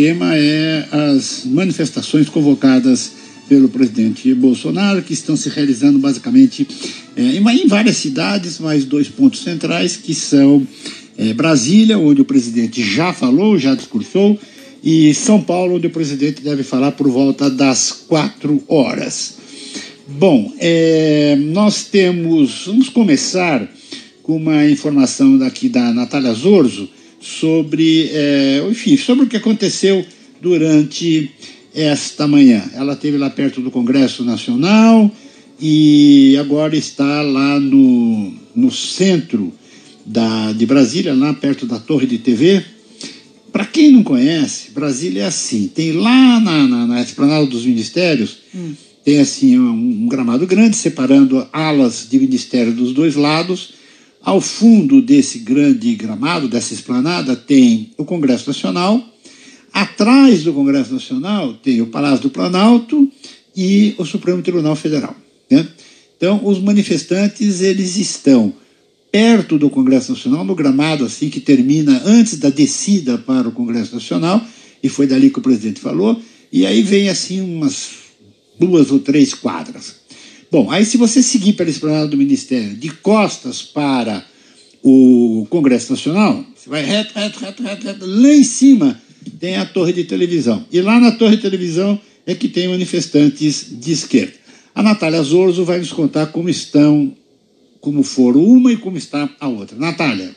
O tema é as manifestações convocadas pelo presidente Bolsonaro, que estão se realizando basicamente é, em várias cidades, mas dois pontos centrais, que são é, Brasília, onde o presidente já falou, já discursou, e São Paulo, onde o presidente deve falar por volta das quatro horas. Bom, é, nós temos. Vamos começar com uma informação daqui da Natália Zorzo sobre, é, enfim, sobre o que aconteceu durante esta manhã. Ela esteve lá perto do Congresso Nacional e agora está lá no, no centro da, de Brasília, lá perto da Torre de TV. Para quem não conhece, Brasília é assim: tem lá na, na, na Esplanada dos Ministérios, hum. tem assim um, um gramado grande separando alas de ministério dos dois lados. Ao fundo desse grande gramado, dessa esplanada, tem o Congresso Nacional. Atrás do Congresso Nacional tem o Palácio do Planalto e o Supremo Tribunal Federal. Né? Então, os manifestantes eles estão perto do Congresso Nacional, no gramado assim que termina antes da descida para o Congresso Nacional, e foi dali que o presidente falou, e aí vem assim umas duas ou três quadras. Bom, aí se você seguir pela esplanada do Ministério de costas para o Congresso Nacional, você vai reto, reto, reto, reto, reto, lá em cima tem a torre de televisão. E lá na torre de televisão é que tem manifestantes de esquerda. A Natália Zorzo vai nos contar como estão como for uma e como está a outra. Natália.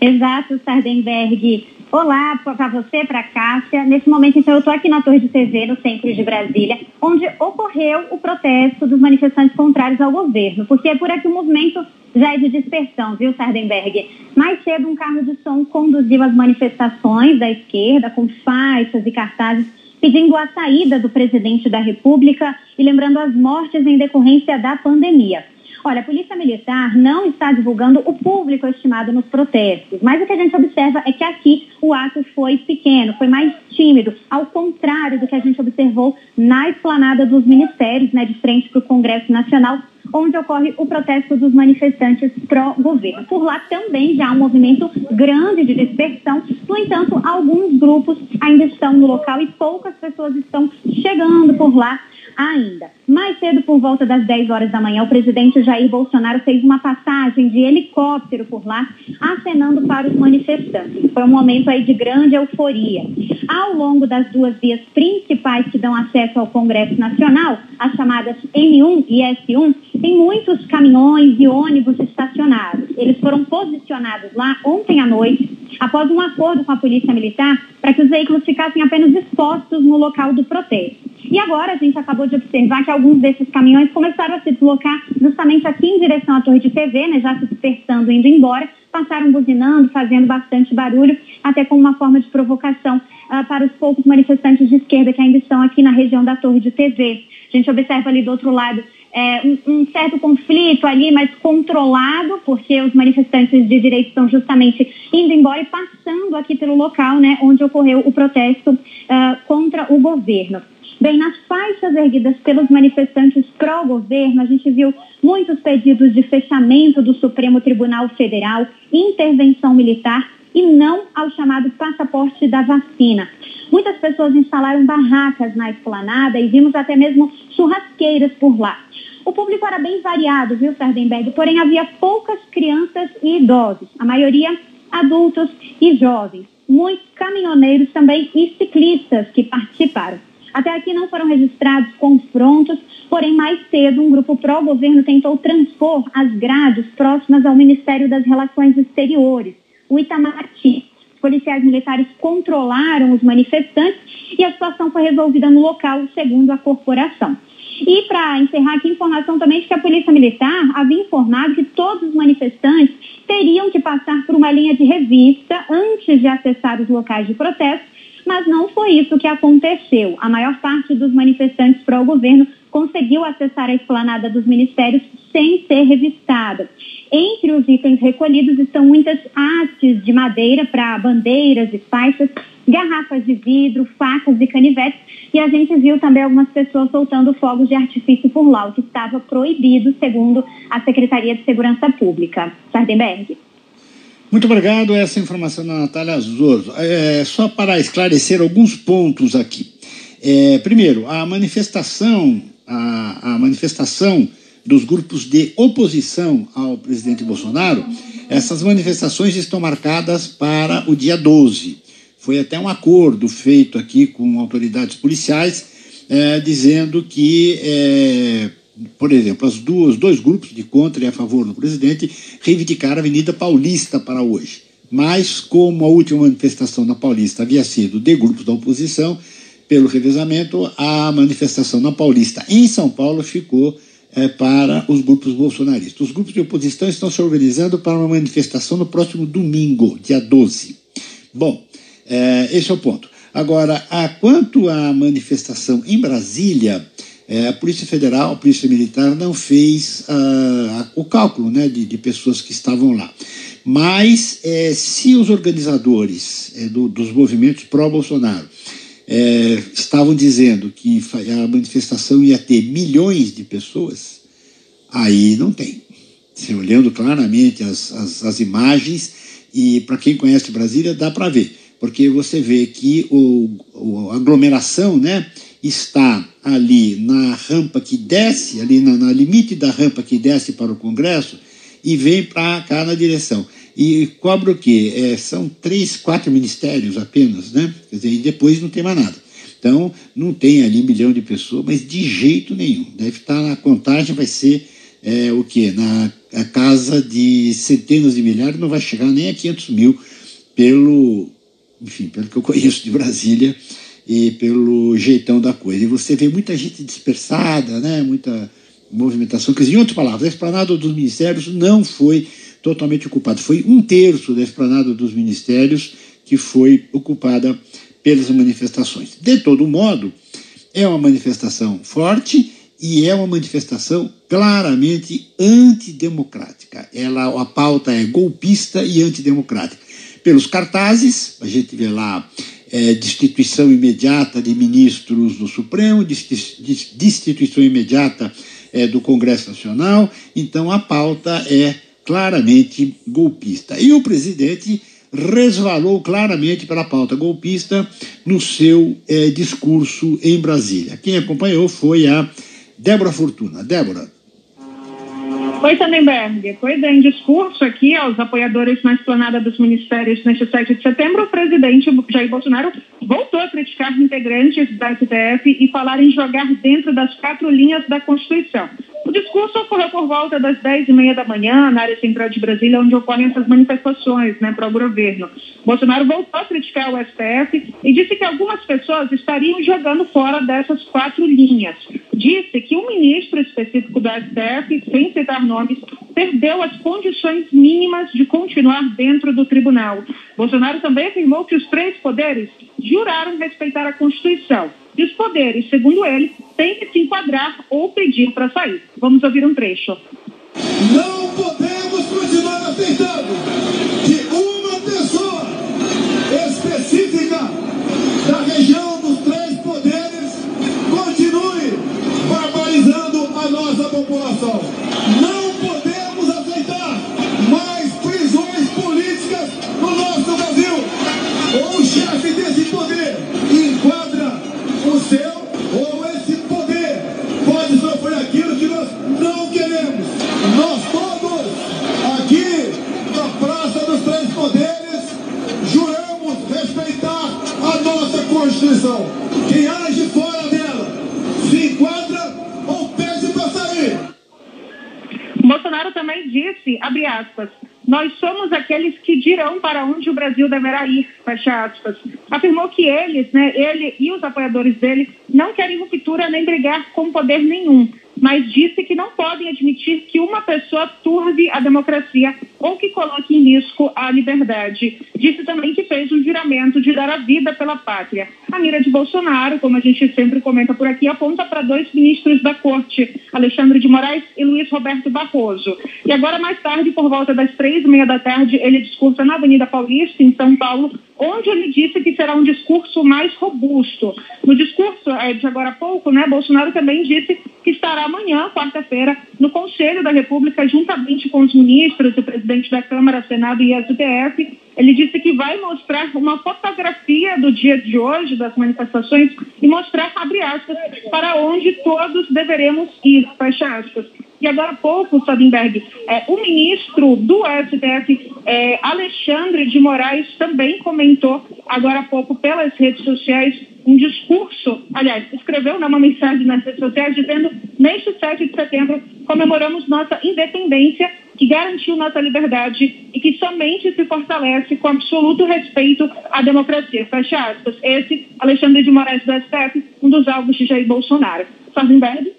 Exato, Sardenberg. Olá para você, para Cássia. Nesse momento, então, eu estou aqui na Torre de TV, no centro de Brasília, onde ocorreu o protesto dos manifestantes contrários ao governo, porque é por aqui o movimento já é de dispersão, viu, Sardenberg? Mais cedo, um carro de som conduziu as manifestações da esquerda com faixas e cartazes pedindo a saída do presidente da República e lembrando as mortes em decorrência da pandemia. Olha, a Polícia Militar não está divulgando o público estimado nos protestos, mas o que a gente observa é que aqui o ato foi pequeno, foi mais tímido, ao contrário do que a gente observou na esplanada dos ministérios, né, de frente para o Congresso Nacional, onde ocorre o protesto dos manifestantes pró-governo. Por lá também já há um movimento grande de dispersão, no entanto, alguns grupos ainda estão no local e poucas pessoas estão chegando por lá ainda. Mais cedo, por volta das 10 horas da manhã, o presidente Jair Bolsonaro fez uma passagem de helicóptero por lá, acenando para os manifestantes. Foi um momento aí de grande euforia. Ao longo das duas vias principais que dão acesso ao Congresso Nacional, as chamadas M1 e S1, tem muitos caminhões e ônibus estacionados. Eles foram posicionados lá ontem à noite, após um acordo com a Polícia Militar, para que os veículos ficassem apenas expostos no local do protesto. E agora a gente acabou de observar que alguns desses caminhões começaram a se deslocar justamente aqui em direção à torre de TV, né, já se dispersando, indo embora, passaram buzinando, fazendo bastante barulho, até como uma forma de provocação uh, para os poucos manifestantes de esquerda que ainda estão aqui na região da torre de TV. A gente observa ali do outro lado é, um, um, certo conflito ali, mas controlado, porque os manifestantes de direita estão justamente indo embora e passando aqui pelo local né, onde ocorreu o protesto uh, contra o governo. Bem, nas faixas erguidas pelos manifestantes pró-governo, a gente viu muitos pedidos de fechamento do Supremo Tribunal Federal, intervenção militar e não ao chamado passaporte da vacina. Muitas pessoas instalaram barracas na esplanada e vimos até mesmo churrasqueiras por lá. O público era bem variado, viu, Sardenberg? Porém, havia poucas crianças e idosos, a maioria adultos e jovens. Muitos caminhoneiros também e ciclistas que participaram. Até aqui não foram registrados confrontos, porém, mais cedo, um grupo pró-governo tentou transpor as grades próximas ao Ministério das Relações Exteriores, o Itamaraty. Os policiais militares controlaram os manifestantes e a situação foi resolvida no local, segundo a corporação. E para encerrar aqui, informação também de que a Polícia Militar havia informado que todos os manifestantes teriam que passar por uma linha de revista antes de acessar os locais de protesto mas não foi isso que aconteceu. A maior parte dos manifestantes pró-governo conseguiu acessar a esplanada dos ministérios sem ser revistada. Entre os itens recolhidos estão muitas hastes de madeira para bandeiras e faixas, garrafas de vidro, facas e canivetes, e a gente viu também algumas pessoas soltando fogos de artifício por lá, o que estava proibido, segundo a Secretaria de Segurança Pública. Sardenberg. Muito obrigado. Essa informação da Natália Azorzo. É, só para esclarecer alguns pontos aqui. É, primeiro, a manifestação, a, a, manifestação dos grupos de oposição ao presidente Bolsonaro, essas manifestações estão marcadas para o dia 12. Foi até um acordo feito aqui com autoridades policiais, é, dizendo que é, por exemplo, as duas, dois grupos de contra e a favor do presidente reivindicaram a Avenida Paulista para hoje. Mas, como a última manifestação na Paulista havia sido de grupos da oposição, pelo revezamento, a manifestação na Paulista em São Paulo ficou é, para os grupos bolsonaristas. Os grupos de oposição estão se organizando para uma manifestação no próximo domingo, dia 12. Bom, é, esse é o ponto. Agora, a, quanto à manifestação em Brasília, é, a Polícia Federal, a Polícia Militar não fez uh, o cálculo né, de, de, pessoas que estavam lá. Mas é, se os organizadores é, do, dos movimentos pró-Bolsonaro é, estavam dizendo que a manifestação ia ter milhões de pessoas, aí não tem. Se olhando claramente as, as, as imagens, e para quem conhece Brasília, dá para ver, porque você vê que o, a aglomeração né, está ali na rampa que desce, ali na, na limite da rampa que desce para o Congresso, e vem para cá na direção. E cobra o quê? É, são três, quatro ministérios apenas, né? Quer dizer, e depois não tem mais nada. Então, não tem ali milhão de pessoas, mas de jeito nenhum. Deve estar na contagem, vai ser é, o quê? Na a casa de centenas de milhares, não vai chegar nem a 500 mil, pelo, enfim, pelo que eu conheço de Brasília e pelo jeitão da coisa. E você vê muita gente dispersada, né? muita movimentação. Quer dizer, em outras palavras, a esplanada dos ministérios não foi totalmente ocupada. Foi um terço da esplanada dos ministérios que foi ocupada pelas manifestações. De todo modo, é uma manifestação forte e é uma manifestação claramente antidemocrática. Ela, a pauta é golpista e antidemocrática. Pelos cartazes, a gente vê lá é, destituição imediata de ministros do Supremo, destituição imediata é, do Congresso Nacional. Então a pauta é claramente golpista. E o presidente resvalou claramente para a pauta golpista no seu é, discurso em Brasília. Quem acompanhou foi a Débora Fortuna. Débora. Oi, Sandenberg. Pois é, em discurso aqui aos apoiadores na esplanada dos ministérios neste 7 de setembro, o presidente Jair Bolsonaro voltou a criticar integrantes da STF e falar em jogar dentro das quatro linhas da Constituição. O discurso ocorreu por volta das 10 e meia da manhã, na área central de Brasília, onde ocorrem essas manifestações né, para o governo. Bolsonaro voltou a criticar o STF e disse que algumas pessoas estariam jogando fora dessas quatro linhas. Disse que um ministro específico do STF, sem citar nomes, perdeu as condições mínimas de continuar dentro do tribunal. Bolsonaro também afirmou que os três poderes juraram respeitar a Constituição. E os poderes, segundo ele, têm que se enquadrar ou pedir para sair. Vamos ouvir um trecho. Não podemos continuar aceitando abre aspas, nós somos aqueles que dirão para onde o Brasil deverá ir, fecha aspas. Afirmou que eles, né, ele e os apoiadores dele, não querem ruptura nem brigar com poder nenhum, mas disse que não podem admitir que uma pessoa turve a democracia ou que coloque em risco a liberdade. Disse também que fez um juramento de dar a vida pela pátria. A mira de Bolsonaro, como a gente sempre comenta por aqui, aponta para dois ministros da corte, Alexandre de Moraes e Luiz Roberto Barroso. E agora, mais tarde, por volta das três e meia da tarde, ele discursa na Avenida Paulista, em São Paulo, onde ele disse que será um discurso mais robusto. No discurso é, de agora há pouco, né, Bolsonaro também disse que estará amanhã, quarta-feira, no Conselho da República, juntamente com os ministros, o presidente da Câmara, Senado e STF. Ele disse que vai mostrar uma fotografia do dia de hoje, das manifestações, e mostrar, abre aspas, para onde todos deveremos ir, fecha aspas. E agora há pouco, Sadinberg, é, o ministro do STF, é, Alexandre de Moraes, também comentou agora há pouco pelas redes sociais um discurso, aliás, escreveu né, uma mensagem nas redes sociais dizendo neste 7 de setembro comemoramos nossa independência que garantiu nossa liberdade e que somente se fortalece com absoluto respeito à democracia. Fecha aspas. Esse, Alexandre de Moraes do STF, um dos alvos de Jair Bolsonaro. Sardenberg?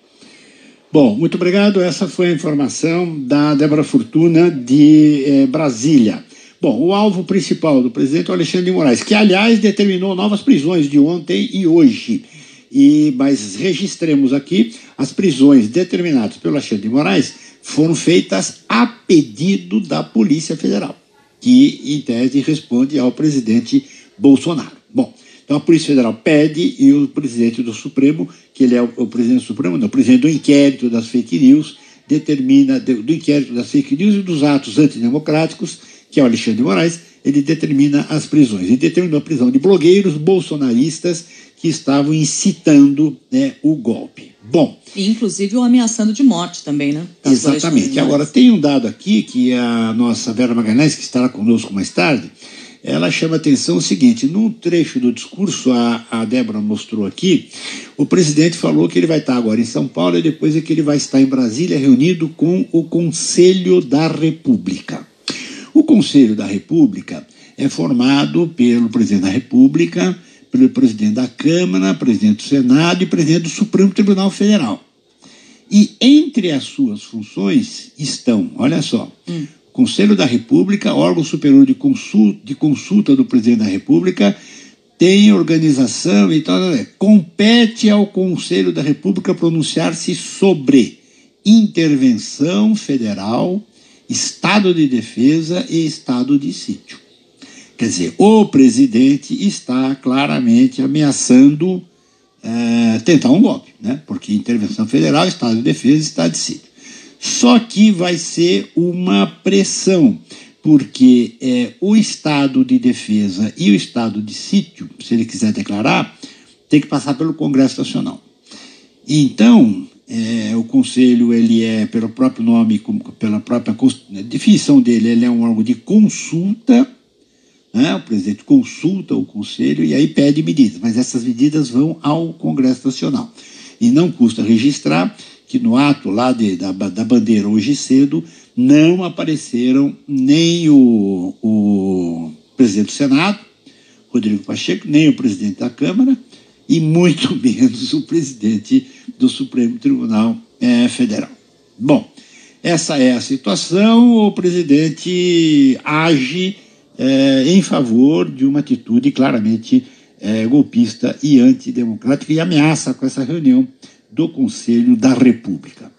Bom, muito obrigado. Essa foi a informação da Débora Fortuna de eh, Brasília. Bom, o alvo principal do presidente é o Alexandre de Moraes, que, aliás, determinou novas prisões de ontem e hoje. E, mas registremos aqui as prisões determinadas pelo Alexandre de Moraes foram feitas a pedido da Polícia Federal, que, em tese, responde ao presidente Bolsonaro. Bom, então a Polícia Federal pede e o presidente do Supremo, que ele é o, o presidente do Supremo, não, o presidente do inquérito das fake news, determina, do, do inquérito das fake news e dos atos antidemocráticos, que é o Alexandre de Moraes, ele determina as prisões. Ele determinou a prisão de blogueiros bolsonaristas que estavam incitando né, o golpe. Bom. E inclusive o ameaçando de morte também, né? Exatamente. Agora, tem um dado aqui que a nossa Vera Magalhães, que estará conosco mais tarde, ela chama atenção o seguinte: num trecho do discurso, a, a Débora mostrou aqui, o presidente falou que ele vai estar agora em São Paulo e depois é que ele vai estar em Brasília reunido com o Conselho da República. O Conselho da República é formado pelo presidente da República, pelo presidente da Câmara, presidente do Senado e presidente do Supremo Tribunal Federal. E entre as suas funções estão, olha só, hum. Conselho da República, órgão superior de consulta, de consulta do presidente da República, tem organização e tal. Compete ao Conselho da República pronunciar-se sobre intervenção federal, estado de defesa e estado de sítio. Quer dizer, o presidente está claramente ameaçando é, tentar um golpe, né? porque intervenção federal, estado de defesa e estado de sítio. Só que vai ser uma pressão, porque é, o estado de defesa e o estado de sítio, se ele quiser declarar, tem que passar pelo Congresso Nacional. Então, é, o Conselho, ele é, pelo próprio nome, pela própria definição dele, ele é um órgão de consulta, né? o presidente consulta o Conselho e aí pede medidas, mas essas medidas vão ao Congresso Nacional. E não custa registrar que no ato lá de, da, da bandeira hoje cedo não apareceram nem o, o presidente do Senado, Rodrigo Pacheco, nem o presidente da Câmara e muito menos o presidente do Supremo Tribunal é, Federal. Bom, essa é a situação. O presidente age é, em favor de uma atitude claramente é, golpista e antidemocrática e ameaça com essa reunião do Conselho da República.